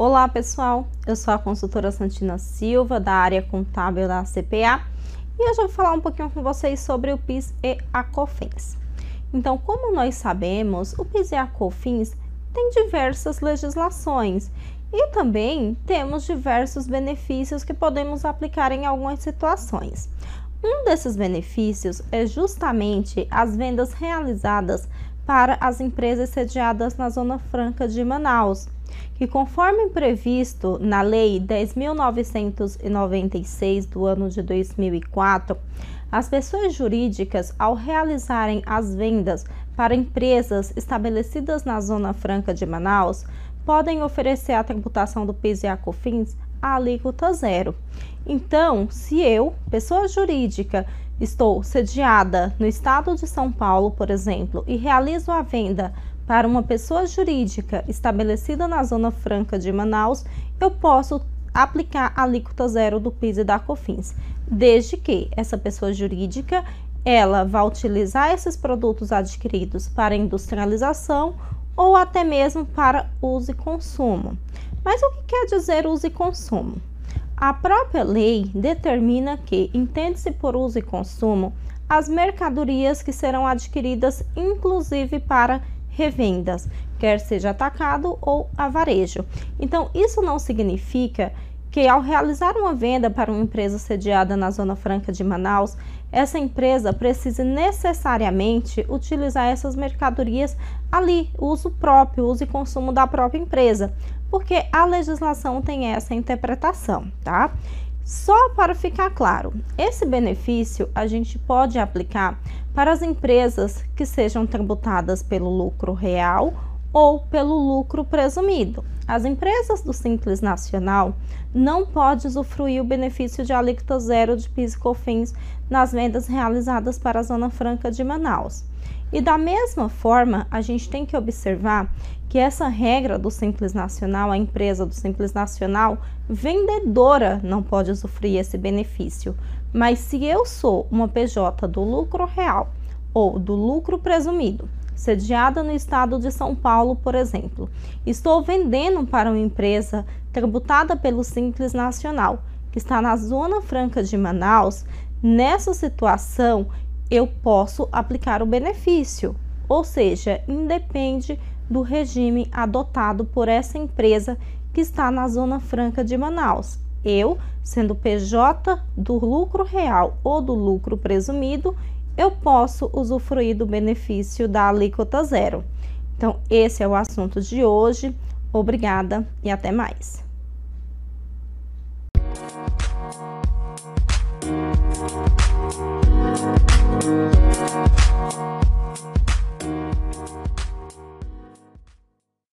Olá pessoal, eu sou a consultora Santina Silva da área contábil da CPA e hoje eu vou falar um pouquinho com vocês sobre o PIS e a COFINS. Então, como nós sabemos, o PIS e a COFINS tem diversas legislações e também temos diversos benefícios que podemos aplicar em algumas situações. Um desses benefícios é justamente as vendas realizadas para as empresas sediadas na Zona Franca de Manaus, que, conforme previsto na Lei 10.996 do ano de 2004, as pessoas jurídicas, ao realizarem as vendas para empresas estabelecidas na Zona Franca de Manaus, podem oferecer a tributação do PIS e a COFINS a alíquota zero. Então, se eu, pessoa jurídica, estou sediada no estado de São Paulo, por exemplo, e realizo a venda para uma pessoa jurídica estabelecida na Zona Franca de Manaus, eu posso aplicar a alíquota zero do PIS e da COFINS, desde que essa pessoa jurídica ela vá utilizar esses produtos adquiridos para industrialização ou até mesmo para uso e consumo. Mas o que quer dizer uso e consumo? A própria lei determina que entende-se por uso e consumo as mercadorias que serão adquiridas inclusive para revendas, quer seja atacado ou a varejo. Então, isso não significa que ao realizar uma venda para uma empresa sediada na Zona Franca de Manaus, essa empresa precise necessariamente utilizar essas mercadorias ali, uso próprio, uso e consumo da própria empresa, porque a legislação tem essa interpretação, tá? Só para ficar claro, esse benefício a gente pode aplicar para as empresas que sejam tributadas pelo lucro real ou pelo lucro presumido. As empresas do Simples Nacional não podem usufruir o benefício de alíquota zero de PIS e COFINS nas vendas realizadas para a Zona Franca de Manaus. E da mesma forma, a gente tem que observar que essa regra do Simples Nacional, a empresa do Simples Nacional, vendedora não pode usufruir esse benefício. Mas se eu sou uma PJ do lucro real ou do lucro presumido, sediada no estado de São Paulo, por exemplo, estou vendendo para uma empresa tributada pelo Simples Nacional, que está na Zona Franca de Manaus, nessa situação eu posso aplicar o benefício, ou seja, independe do regime adotado por essa empresa que está na Zona Franca de Manaus. Eu, sendo PJ do lucro real ou do lucro presumido, eu posso usufruir do benefício da alíquota zero. Então, esse é o assunto de hoje. Obrigada e até mais.